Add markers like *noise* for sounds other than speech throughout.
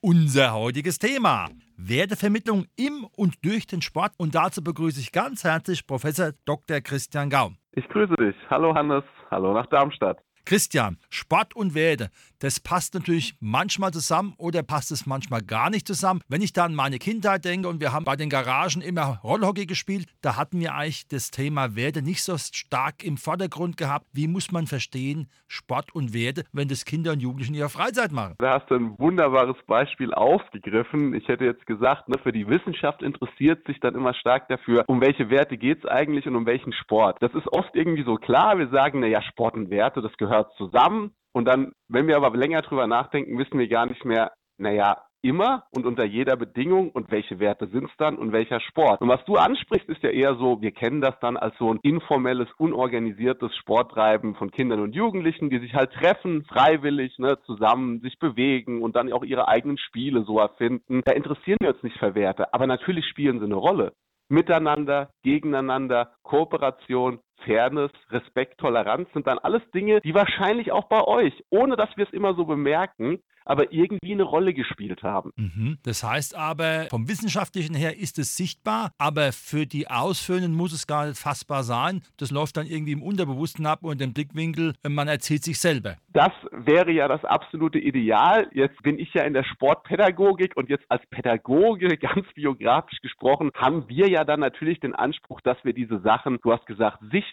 Unser heutiges Thema: Wertevermittlung im und durch den Sport. Und dazu begrüße ich ganz herzlich Professor Dr. Christian Gaum. Ich grüße dich. Hallo Hannes. Hallo nach Darmstadt. Christian, Sport und Werte, das passt natürlich manchmal zusammen oder passt es manchmal gar nicht zusammen. Wenn ich da an meine Kindheit denke und wir haben bei den Garagen immer Rollhockey gespielt, da hatten wir eigentlich das Thema Werte nicht so stark im Vordergrund gehabt. Wie muss man verstehen Sport und Werte, wenn das Kinder und Jugendlichen in ihrer Freizeit machen? Da hast du ein wunderbares Beispiel aufgegriffen. Ich hätte jetzt gesagt, ne, für die Wissenschaft interessiert sich dann immer stark dafür, um welche Werte geht es eigentlich und um welchen Sport. Das ist oft irgendwie so klar. Wir sagen, naja, Sport und Werte, das gehört gehört zusammen. Und dann, wenn wir aber länger drüber nachdenken, wissen wir gar nicht mehr, naja, immer und unter jeder Bedingung und welche Werte sind es dann und welcher Sport. Und was du ansprichst, ist ja eher so, wir kennen das dann als so ein informelles, unorganisiertes Sporttreiben von Kindern und Jugendlichen, die sich halt treffen, freiwillig, ne, zusammen sich bewegen und dann auch ihre eigenen Spiele so erfinden. Da interessieren wir uns nicht für Werte, aber natürlich spielen sie eine Rolle. Miteinander, gegeneinander, Kooperation, Fairness, Respekt, Toleranz sind dann alles Dinge, die wahrscheinlich auch bei euch, ohne dass wir es immer so bemerken, aber irgendwie eine Rolle gespielt haben. Mhm. Das heißt aber, vom Wissenschaftlichen her ist es sichtbar, aber für die Ausführenden muss es gar nicht fassbar sein. Das läuft dann irgendwie im Unterbewussten ab und im Blickwinkel, man erzählt sich selber. Das wäre ja das absolute Ideal. Jetzt bin ich ja in der Sportpädagogik und jetzt als Pädagoge, *laughs* ganz biografisch gesprochen, haben wir ja dann natürlich den Anspruch, dass wir diese Sachen, du hast gesagt, sichtbar,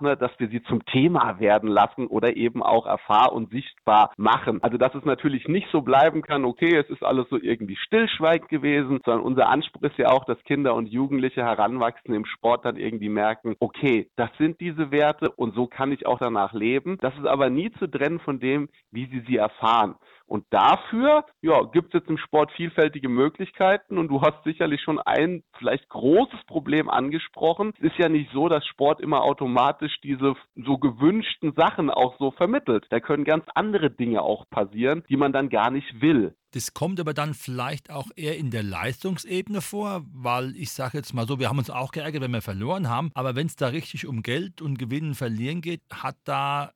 ne, dass wir sie zum Thema werden lassen oder eben auch erfahr- und sichtbar machen. Also dass es natürlich nicht so bleiben kann, okay, es ist alles so irgendwie stillschweigend gewesen, sondern unser Anspruch ist ja auch, dass Kinder und Jugendliche heranwachsen im Sport dann irgendwie merken, okay, das sind diese Werte und so kann ich auch danach leben. Das ist aber nie zu trennen von dem, wie sie sie erfahren. Und dafür ja, gibt es jetzt im Sport vielfältige Möglichkeiten und du hast sicherlich schon ein vielleicht großes Problem angesprochen. Es ist ja nicht so, dass Sport immer automatisch diese so gewünschten Sachen auch so vermittelt. Da können ganz andere Dinge auch passieren, die man dann gar nicht will. Das kommt aber dann vielleicht auch eher in der Leistungsebene vor, weil ich sage jetzt mal so, wir haben uns auch geärgert, wenn wir verloren haben, aber wenn es da richtig um Geld und Gewinnen, Verlieren geht, hat da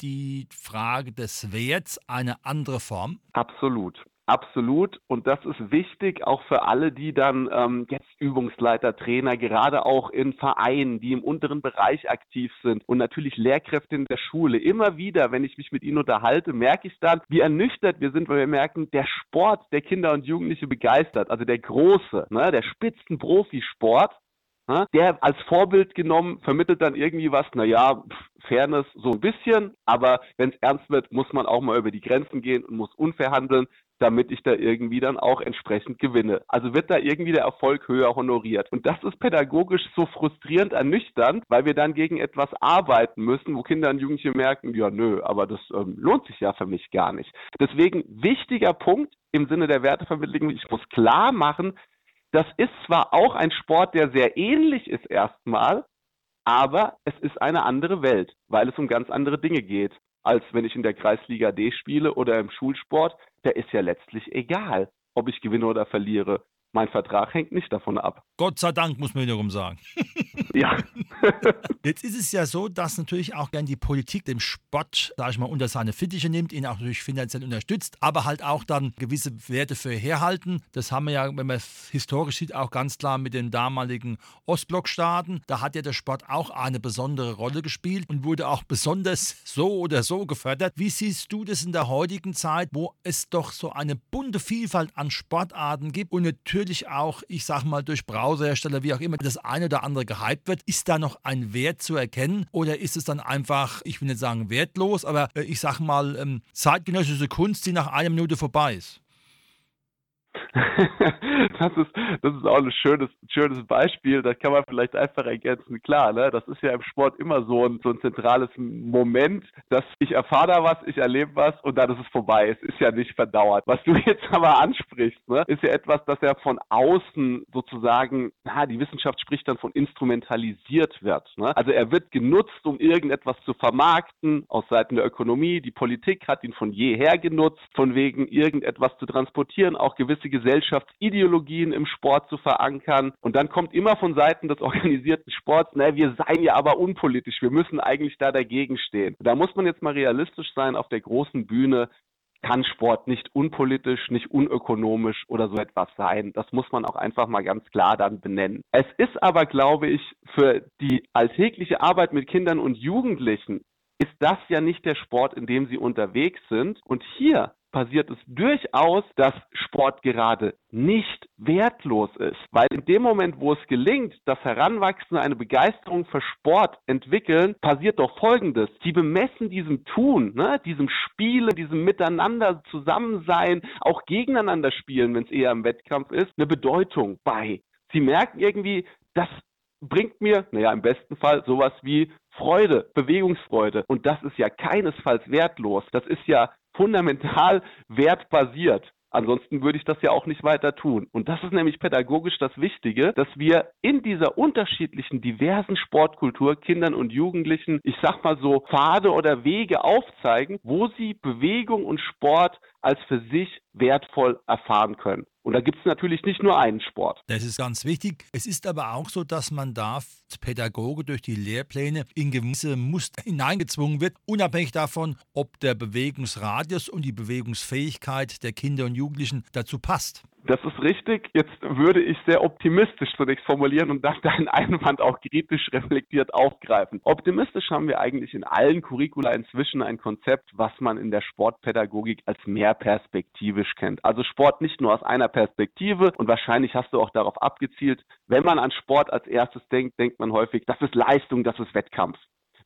die Frage des Werts eine andere Form? Absolut. Absolut. Und das ist wichtig auch für alle, die dann ähm, jetzt Übungsleiter, Trainer, gerade auch in Vereinen, die im unteren Bereich aktiv sind und natürlich Lehrkräfte in der Schule. Immer wieder, wenn ich mich mit ihnen unterhalte, merke ich dann, wie ernüchtert wir sind, weil wir merken, der Sport der Kinder und Jugendliche begeistert. Also der große, ne, der Spitzenprofisport, der als Vorbild genommen vermittelt dann irgendwie was, naja, Fairness so ein bisschen, aber wenn es ernst wird, muss man auch mal über die Grenzen gehen und muss unfair handeln, damit ich da irgendwie dann auch entsprechend gewinne. Also wird da irgendwie der Erfolg höher honoriert. Und das ist pädagogisch so frustrierend ernüchternd, weil wir dann gegen etwas arbeiten müssen, wo Kinder und Jugendliche merken, ja nö, aber das ähm, lohnt sich ja für mich gar nicht. Deswegen wichtiger Punkt im Sinne der Wertevermittlung, ich muss klar machen, das ist zwar auch ein Sport, der sehr ähnlich ist erstmal, aber es ist eine andere Welt, weil es um ganz andere Dinge geht, als wenn ich in der Kreisliga D spiele oder im Schulsport. Der ist ja letztlich egal, ob ich gewinne oder verliere. Mein Vertrag hängt nicht davon ab. Gott sei Dank, muss man wiederum sagen. *laughs* ja. *laughs* Jetzt ist es ja so, dass natürlich auch gern die Politik den Sport, sag ich mal, unter seine Fittiche nimmt, ihn auch natürlich finanziell unterstützt, aber halt auch dann gewisse Werte für herhalten. Das haben wir ja, wenn man es historisch sieht, auch ganz klar mit den damaligen Ostblockstaaten. Da hat ja der Sport auch eine besondere Rolle gespielt und wurde auch besonders so oder so gefördert. Wie siehst du das in der heutigen Zeit, wo es doch so eine bunte Vielfalt an Sportarten gibt und natürlich natürlich auch, ich sag mal, durch Browserhersteller, wie auch immer, das eine oder andere gehypt wird. Ist da noch ein Wert zu erkennen oder ist es dann einfach, ich will nicht sagen wertlos, aber äh, ich sag mal, ähm, zeitgenössische Kunst, die nach einer Minute vorbei ist? *laughs* das ist, das ist auch ein schönes, schönes Beispiel. Das kann man vielleicht einfach ergänzen. Klar, ne? das ist ja im Sport immer so ein, so ein zentrales Moment, dass ich erfahre da was, ich erlebe was und dann ist es vorbei. Es ist ja nicht verdauert. Was du *laughs* jetzt aber ansprichst, ne, ist ja etwas, das ja von außen sozusagen, na, die Wissenschaft spricht dann von instrumentalisiert wird. Ne? Also er wird genutzt, um irgendetwas zu vermarkten aus Seiten der Ökonomie. Die Politik hat ihn von jeher genutzt, von wegen irgendetwas zu transportieren, auch gewisse Gesellschaftsideologien im Sport zu verankern. Und dann kommt immer von Seiten des organisierten Sports, na, wir seien ja aber unpolitisch, wir müssen eigentlich da dagegen stehen. Da muss man jetzt mal realistisch sein, auf der großen Bühne kann Sport nicht unpolitisch, nicht unökonomisch oder so etwas sein. Das muss man auch einfach mal ganz klar dann benennen. Es ist aber, glaube ich, für die alltägliche Arbeit mit Kindern und Jugendlichen ist das ja nicht der Sport, in dem sie unterwegs sind. Und hier passiert es durchaus, dass Sport gerade nicht wertlos ist. Weil in dem Moment, wo es gelingt, dass Heranwachsende eine Begeisterung für Sport entwickeln, passiert doch Folgendes. Sie bemessen diesem Tun, ne, diesem Spielen, diesem Miteinander zusammensein, auch gegeneinander spielen, wenn es eher im Wettkampf ist, eine Bedeutung bei. Sie merken irgendwie, das bringt mir, naja, im besten Fall sowas wie Freude, Bewegungsfreude. Und das ist ja keinesfalls wertlos. Das ist ja fundamental wertbasiert. Ansonsten würde ich das ja auch nicht weiter tun. Und das ist nämlich pädagogisch das Wichtige, dass wir in dieser unterschiedlichen, diversen Sportkultur Kindern und Jugendlichen, ich sag mal so, Pfade oder Wege aufzeigen, wo sie Bewegung und Sport als für sich wertvoll erfahren können. Und da gibt es natürlich nicht nur einen Sport. Das ist ganz wichtig. Es ist aber auch so, dass man da als Pädagoge durch die Lehrpläne in gewisse Muster hineingezwungen wird, unabhängig davon, ob der Bewegungsradius und die Bewegungsfähigkeit der Kinder und Jugendlichen dazu passt. Das ist richtig. Jetzt würde ich sehr optimistisch zunächst formulieren und dann *laughs* deinen Einwand auch kritisch reflektiert aufgreifen. Optimistisch haben wir eigentlich in allen Curricula inzwischen ein Konzept, was man in der Sportpädagogik als mehrperspektivisch kennt. Also Sport nicht nur aus einer Perspektive und wahrscheinlich hast du auch darauf abgezielt, wenn man an Sport als erstes denkt, denkt man häufig, das ist Leistung, das ist Wettkampf.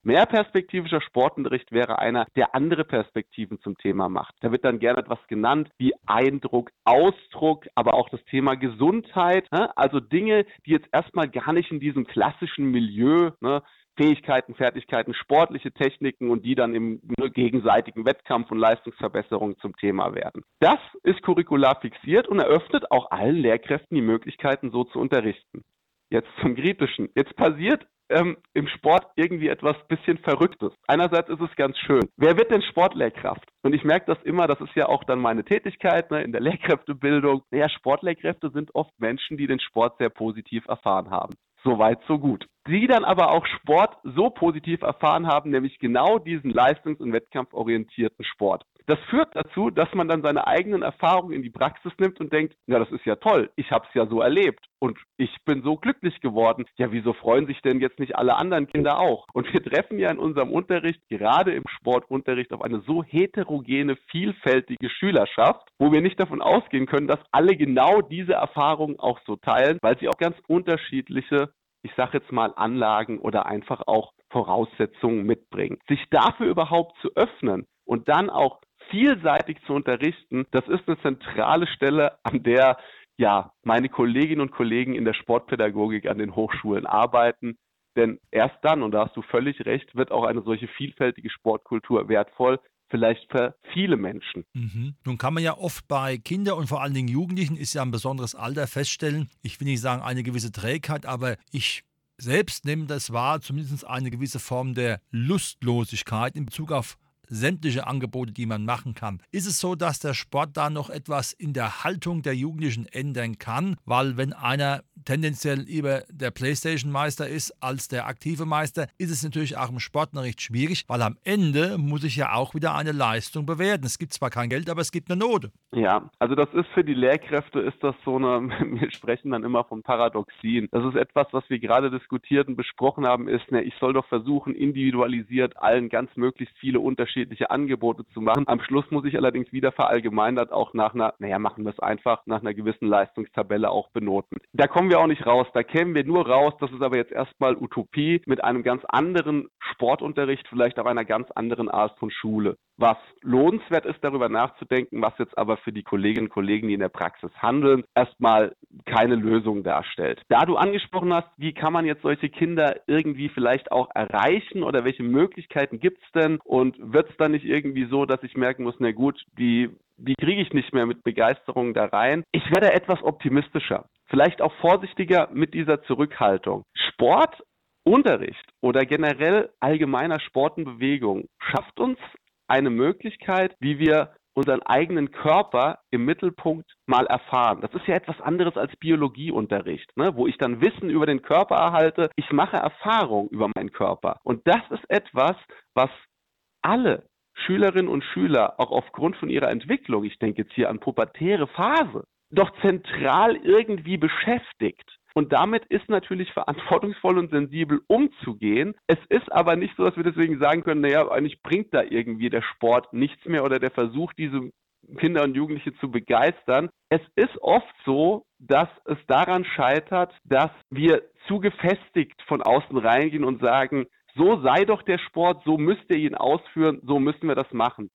Mehrperspektivischer Sportunterricht wäre einer, der andere Perspektiven zum Thema macht. Da wird dann gerne etwas genannt wie Eindruck, Ausdruck, aber auch das Thema Gesundheit. Ne? Also Dinge, die jetzt erstmal gar nicht in diesem klassischen Milieu, ne, Fähigkeiten, Fertigkeiten, sportliche Techniken und die dann im ne, gegenseitigen Wettkampf und Leistungsverbesserung zum Thema werden. Das ist curricular fixiert und eröffnet auch allen Lehrkräften die Möglichkeiten, so zu unterrichten. Jetzt zum Kritischen. Jetzt passiert ähm, im Sport irgendwie etwas bisschen Verrücktes. Einerseits ist es ganz schön. Wer wird denn Sportlehrkraft? Und ich merke das immer, das ist ja auch dann meine Tätigkeit ne, in der *laughs* Lehrkräftebildung. Naja, Sportlehrkräfte sind oft Menschen, die den Sport sehr positiv erfahren haben. Soweit, so gut. Die dann aber auch Sport so positiv erfahren haben, nämlich genau diesen leistungs- und wettkampforientierten Sport. Das führt dazu, dass man dann seine eigenen Erfahrungen in die Praxis nimmt und denkt, ja, das ist ja toll, ich habe es ja so erlebt und ich bin so glücklich geworden. Ja, wieso freuen sich denn jetzt nicht alle anderen Kinder auch? Und wir treffen ja in unserem Unterricht, gerade im Sportunterricht, auf eine so heterogene, vielfältige Schülerschaft, wo wir nicht davon ausgehen können, dass alle genau diese Erfahrungen auch so teilen, weil sie auch ganz unterschiedliche ich sage jetzt mal, Anlagen oder einfach auch Voraussetzungen mitbringen. Sich dafür überhaupt zu öffnen und dann auch vielseitig zu unterrichten, das ist eine zentrale Stelle, an der ja meine Kolleginnen und Kollegen in der Sportpädagogik an den Hochschulen arbeiten. Denn erst dann, und da hast du völlig recht, wird auch eine solche vielfältige Sportkultur wertvoll, vielleicht für viele Menschen. Mhm. Nun kann man ja oft bei Kindern und vor allen Dingen Jugendlichen, ist ja ein besonderes Alter, feststellen, ich will nicht sagen eine gewisse Trägheit, aber ich selbst nehme das wahr, zumindest eine gewisse Form der Lustlosigkeit in Bezug auf sämtliche Angebote, die man machen kann. Ist es so, dass der Sport da noch etwas in der Haltung der Jugendlichen ändern kann? Weil wenn einer tendenziell lieber der Playstation-Meister ist als der aktive Meister, ist es natürlich auch im Sport noch recht schwierig, weil am Ende muss ich ja auch wieder eine Leistung bewerten. Es gibt zwar kein Geld, aber es gibt eine Note. Ja, also das ist für die Lehrkräfte ist das so eine, *laughs* wir sprechen dann immer von Paradoxien. Das ist etwas, was wir gerade diskutiert und besprochen haben, ist, ne, ich soll doch versuchen, individualisiert allen ganz möglichst viele unterschiedliche Angebote zu machen. Am Schluss muss ich allerdings wieder verallgemeinert auch nach einer, naja, machen wir es einfach, nach einer gewissen Leistungstabelle auch benoten. Da kommen wir auch nicht raus. Da kämen wir nur raus, das ist aber jetzt erstmal Utopie mit einem ganz anderen Sportunterricht, vielleicht auch einer ganz anderen Art von Schule. Was lohnenswert ist, darüber nachzudenken, was jetzt aber für die Kolleginnen und Kollegen, die in der Praxis handeln, erstmal keine Lösung darstellt. Da du angesprochen hast, wie kann man jetzt solche Kinder irgendwie vielleicht auch erreichen oder welche Möglichkeiten gibt es denn und wird es dann nicht irgendwie so, dass ich merken muss, na gut, die die kriege ich nicht mehr mit Begeisterung da rein. Ich werde etwas optimistischer, vielleicht auch vorsichtiger mit dieser Zurückhaltung. Sportunterricht oder generell allgemeiner Sport und Bewegung schafft uns eine Möglichkeit, wie wir unseren eigenen Körper im Mittelpunkt mal erfahren. Das ist ja etwas anderes als Biologieunterricht, ne? wo ich dann Wissen über den Körper erhalte. Ich mache Erfahrung über meinen Körper. Und das ist etwas, was alle Schülerinnen und Schüler auch aufgrund von ihrer Entwicklung, ich denke jetzt hier an pubertäre Phase, doch zentral irgendwie beschäftigt. Und damit ist natürlich *laughs* verantwortungsvoll und sensibel umzugehen. Es ist aber nicht so, dass wir deswegen sagen können, naja, eigentlich bringt da irgendwie der Sport nichts mehr oder der Versuch, diese Kinder und Jugendliche zu begeistern. Es ist oft so, dass es daran scheitert, dass wir zu gefestigt von außen reingehen und sagen, so sei doch der Sport, so müsst ihr ihn ausführen, so müssen wir das machen.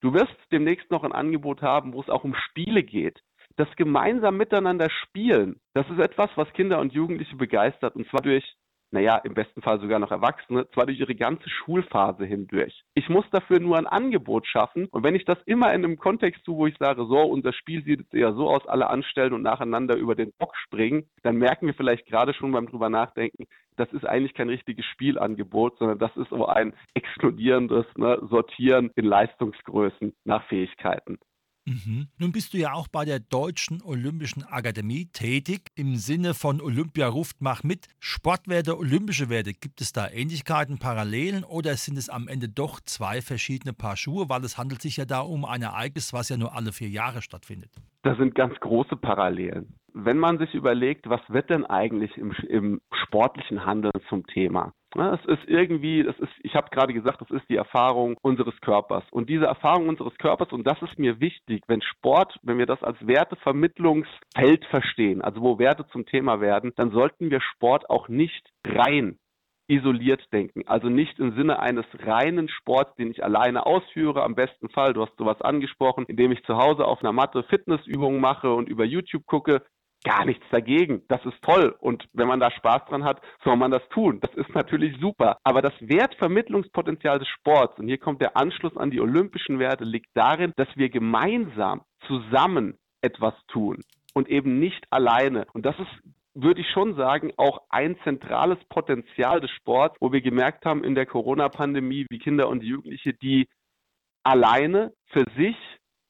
Du wirst demnächst noch ein Angebot haben, wo es auch um Spiele geht. Das gemeinsam miteinander spielen, das ist etwas, was Kinder und Jugendliche begeistert und zwar durch naja, im besten Fall sogar noch Erwachsene, zwar durch ihre ganze Schulphase hindurch. Ich muss dafür nur ein Angebot schaffen und wenn ich das immer in einem Kontext tue, wo ich sage, so, unser Spiel sieht eher so aus, alle anstellen und nacheinander über den Bock springen, dann merken wir vielleicht gerade schon beim drüber nachdenken, das ist eigentlich kein richtiges Spielangebot, sondern das ist so ein exkludierendes ne, Sortieren in Leistungsgrößen nach Fähigkeiten. Mhm. Nun bist du ja auch bei der Deutschen Olympischen Akademie tätig. Im Sinne von Olympia ruft, mach mit. Sportwerte, olympische Werte, gibt es da Ähnlichkeiten, Parallelen oder sind es am Ende doch zwei verschiedene Paar Schuhe, weil es handelt sich ja da um ein Ereignis, was ja nur alle vier Jahre stattfindet? Das sind ganz große Parallelen. Wenn man sich überlegt, was wird denn eigentlich im, im sportlichen Handeln zum Thema? Es ist irgendwie, das ist, ich habe gerade gesagt, das ist die Erfahrung unseres Körpers. Und diese Erfahrung unseres Körpers, und das ist mir wichtig, wenn Sport, wenn wir das als Wertevermittlungsfeld verstehen, also wo Werte zum Thema werden, dann sollten wir Sport auch nicht rein isoliert denken. Also nicht im Sinne eines reinen Sports, den ich alleine ausführe. Am besten Fall, du hast sowas angesprochen, indem ich zu Hause auf einer Matte Fitnessübungen mache und über YouTube gucke gar nichts dagegen. Das ist toll. Und wenn man da Spaß dran hat, soll man das tun. Das ist natürlich super. Aber das Wertvermittlungspotenzial des Sports, und hier kommt der Anschluss an die olympischen Werte, liegt darin, dass wir gemeinsam zusammen etwas tun und eben nicht alleine. Und das ist würde ich schon sagen, auch ein zentrales Potenzial des Sports, wo wir gemerkt haben in der Corona-Pandemie, wie Kinder und Jugendliche, die alleine für sich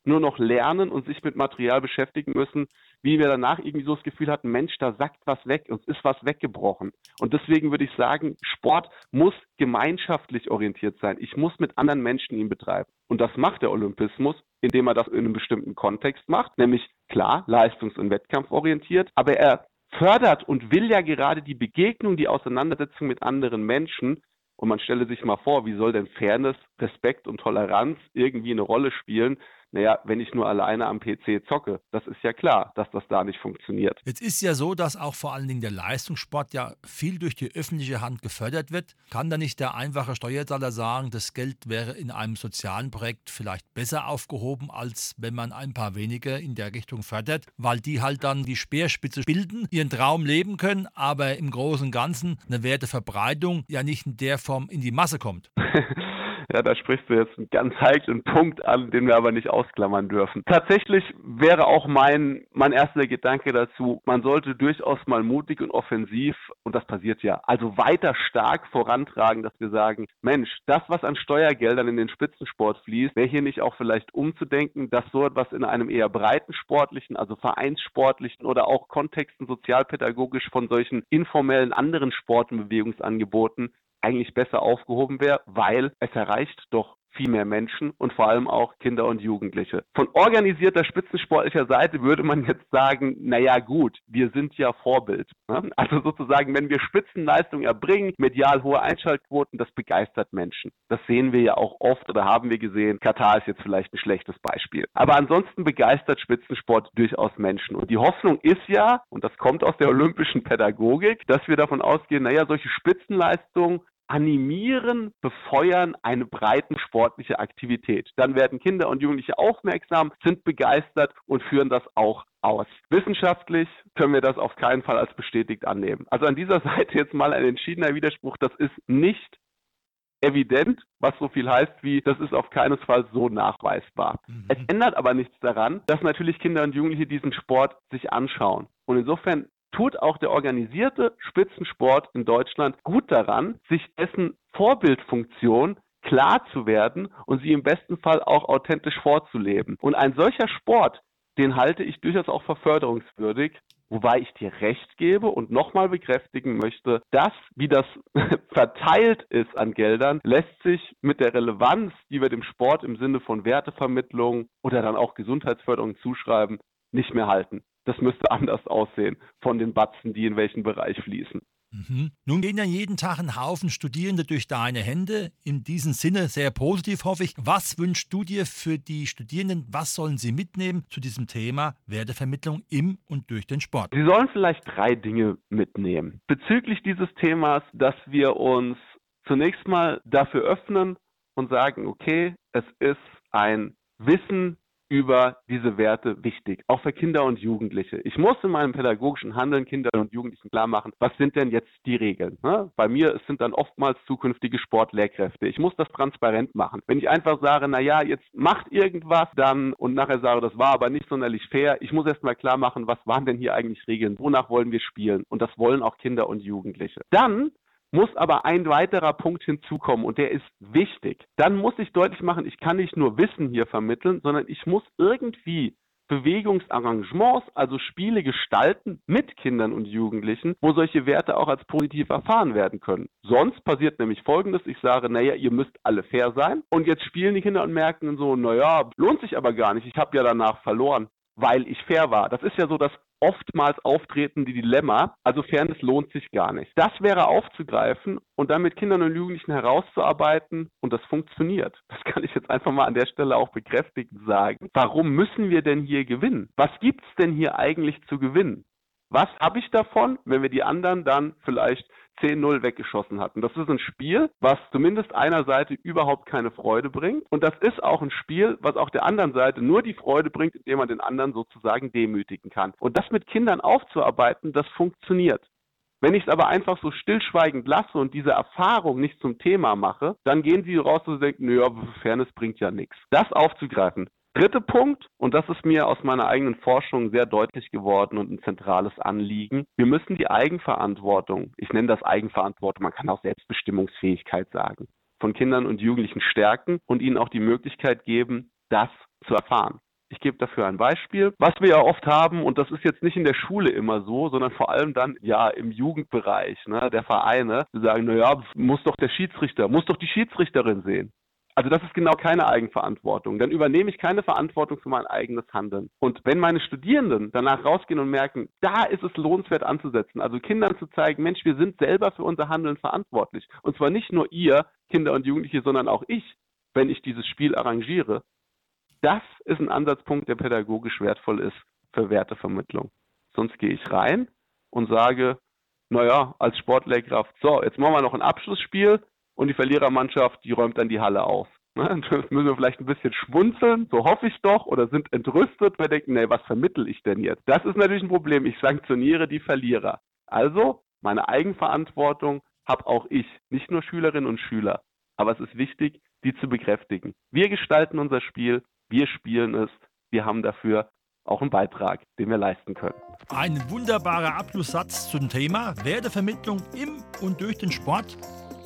nur noch lernen und sich mit Material beschäftigen müssen, wie wir danach irgendwie so das Gefühl hatten, Mensch, da sackt was weg, uns ist was weggebrochen. Und deswegen würde ich sagen, Sport muss gemeinschaftlich orientiert sein. Ich muss mit anderen Menschen ihn betreiben. Und das macht der Olympismus, indem er das in einem bestimmten Kontext macht, nämlich klar, leistungs- und wettkampforientiert, aber er fördert und will ja gerade die Begegnung, die Auseinandersetzung mit anderen Menschen und man stelle sich mal vor, wie soll denn Fairness, Respekt und Toleranz irgendwie eine Rolle spielen, naja, wenn ich nur alleine am PC zocke, das ist ja klar, dass das da nicht funktioniert. Jetzt ist ja so, dass auch vor allen Dingen der Leistungssport ja viel durch die öffentliche Hand gefördert wird. Kann da nicht der einfache Steuerzahler sagen, das Geld wäre in einem sozialen Projekt vielleicht besser aufgehoben, als wenn man ein paar wenige in der Richtung fördert, weil die halt dann die Speerspitze bilden, ihren Traum leben können, aber im Großen und Ganzen eine Werteverbreitung ja nicht in der Form in die Masse kommt. *laughs* Ja, da sprichst du jetzt einen ganz heiklen Punkt an, den wir aber nicht ausklammern dürfen. Tatsächlich wäre auch mein, mein erster Gedanke dazu, man sollte durchaus mal mutig und offensiv, und das passiert ja, also weiter stark vorantragen, dass wir sagen, Mensch, das, was an Steuergeldern in den Spitzensport fließt, wäre hier nicht auch vielleicht umzudenken, dass so etwas in einem eher breiten sportlichen, also vereinssportlichen oder auch Kontexten sozialpädagogisch von solchen informellen anderen Sport- und Bewegungsangeboten eigentlich besser aufgehoben wäre, weil es erreicht doch viel mehr Menschen und vor allem auch Kinder und Jugendliche. Von organisierter spitzensportlicher Seite würde man jetzt sagen, naja gut, wir sind ja Vorbild. Ne? Also sozusagen, wenn wir Spitzenleistungen erbringen, medial hohe Einschaltquoten, das begeistert Menschen. Das sehen wir ja auch oft oder haben wir gesehen. Katar ist jetzt vielleicht ein schlechtes Beispiel. Aber ansonsten begeistert Spitzensport durchaus Menschen. Und die Hoffnung ist ja, und das kommt aus der olympischen Pädagogik, dass wir davon ausgehen, naja, solche Spitzenleistungen animieren, befeuern eine breiten sportliche Aktivität. Dann werden Kinder und Jugendliche aufmerksam, sind begeistert und führen das auch aus. Wissenschaftlich können wir das auf keinen Fall als bestätigt annehmen. Also an dieser *laughs* Seite jetzt mal ein entschiedener Widerspruch. Das ist nicht evident, was so viel heißt wie, das ist auf keinen Fall so nachweisbar. Mhm. Es ändert aber nichts daran, dass natürlich Kinder und Jugendliche diesen Sport sich anschauen. Und insofern tut auch der organisierte Spitzensport in Deutschland gut daran, sich dessen Vorbildfunktion klar zu werden und sie im besten Fall auch authentisch vorzuleben. Und ein solcher Sport, den halte ich durchaus auch verförderungswürdig, wobei ich dir recht gebe und nochmal bekräftigen möchte, dass, wie das *laughs* verteilt ist an Geldern, lässt sich mit der Relevanz, die wir dem Sport im Sinne von Wertevermittlung oder dann auch Gesundheitsförderung zuschreiben, nicht mehr halten das müsste anders aussehen von den Batzen, die in welchen Bereich fließen. Mhm. Nun gehen ja jeden Tag ein Haufen Studierende durch deine Hände. In diesem Sinne sehr positiv, hoffe ich. Was wünschst du dir für die Studierenden? Was sollen sie mitnehmen zu diesem Thema Wertevermittlung im und durch den Sport? Sie sollen vielleicht drei Dinge mitnehmen. Bezüglich dieses Themas, dass wir uns zunächst mal dafür öffnen und sagen, okay, es ist ein Wissen über diese Werte wichtig, auch für Kinder und Jugendliche. Ich muss in meinem pädagogischen Handeln Kindern und Jugendlichen klar machen, was sind denn jetzt die Regeln? Ne? Bei mir sind dann oftmals zukünftige Sportlehrkräfte. Ich muss das transparent machen. Wenn ich einfach sage, na ja, jetzt macht irgendwas, dann und nachher sage, das war aber nicht sonderlich fair. Ich muss erst mal klar machen, was waren denn hier eigentlich Regeln? Wonach wollen wir spielen? Und das wollen auch Kinder und Jugendliche. Dann muss aber ein weiterer Punkt hinzukommen und der ist wichtig. Dann muss ich deutlich machen, ich kann nicht nur Wissen hier vermitteln, sondern ich muss irgendwie Bewegungsarrangements, also Spiele gestalten mit Kindern und Jugendlichen, wo solche Werte auch als positiv erfahren werden können. Sonst passiert nämlich Folgendes, ich sage, naja, ihr müsst alle fair sein und jetzt spielen die Kinder und merken so, naja, lohnt sich aber gar nicht, ich habe ja danach verloren weil ich fair war. Das ist ja so das oftmals auftretende Dilemma. Also Fairness lohnt sich gar nicht. Das wäre aufzugreifen und dann mit Kindern und Jugendlichen herauszuarbeiten und das funktioniert. Das kann ich jetzt einfach mal an der Stelle auch bekräftigend sagen. Warum müssen wir denn hier gewinnen? Was gibt's denn hier eigentlich zu gewinnen? Was habe ich davon, wenn wir die anderen dann vielleicht 10-0 weggeschossen hatten? Das ist ein Spiel, was zumindest einer Seite überhaupt keine Freude bringt. Und das ist auch ein Spiel, was auch der anderen Seite nur die Freude bringt, indem man den anderen sozusagen demütigen kann. Und das mit Kindern aufzuarbeiten, das funktioniert. Wenn ich es aber einfach so stillschweigend lasse und diese Erfahrung nicht zum Thema mache, dann gehen sie raus und denken, naja, Fairness bringt ja nichts. Das aufzugreifen, Dritter Punkt, und das ist mir aus meiner eigenen Forschung sehr deutlich geworden und ein zentrales Anliegen, wir müssen die Eigenverantwortung, ich nenne das Eigenverantwortung, man kann auch Selbstbestimmungsfähigkeit sagen, von Kindern und Jugendlichen stärken und ihnen auch die Möglichkeit geben, das zu erfahren. Ich gebe dafür ein Beispiel. Was wir ja oft haben, und das ist jetzt nicht in der Schule immer so, sondern vor allem dann ja im Jugendbereich ne, der Vereine, die sagen, naja, muss doch der Schiedsrichter, muss doch die Schiedsrichterin sehen. Also das ist genau keine Eigenverantwortung. Dann übernehme ich keine Verantwortung für mein eigenes Handeln. Und wenn meine Studierenden danach rausgehen und merken, da ist es lohnenswert anzusetzen, also Kindern zu zeigen, Mensch, wir sind selber für unser Handeln verantwortlich. Und zwar nicht nur ihr, Kinder und Jugendliche, sondern auch ich, wenn ich dieses Spiel arrangiere. Das ist ein Ansatzpunkt, der pädagogisch wertvoll ist für Wertevermittlung. Sonst gehe ich rein und sage, naja, als Sportlehrkraft, so, jetzt machen wir noch ein Abschlussspiel, und die Verlierermannschaft, die räumt dann die Halle auf. *laughs* Ne? Das müssen wir vielleicht ein bisschen schmunzeln, so hoffe ich doch, oder sind entrüstet, weil denken, nee, was vermittel ich denn jetzt? Das ist natürlich ein Problem. Ich sanktioniere die Verlierer. Also, meine Eigenverantwortung habe auch ich, nicht nur Schülerinnen und Schüler. Aber es ist wichtig, die zu bekräftigen. Wir gestalten unser Spiel, wir spielen es, wir haben dafür auch einen Beitrag, den wir leisten können. Ein wunderbarer Abschlusssatz zum Thema Wertevermittlung im und durch den Sport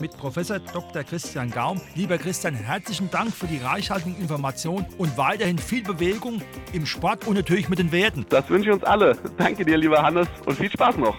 mit Professor Dr. Christian Gaum. Lieber Christian, herzlichen Dank für die reichhaltigen Informationen und weiterhin viel Bewegung im Sport und natürlich mit den Werten. Das wünsche ich uns alle. Danke dir, lieber Hannes, und viel Spaß noch.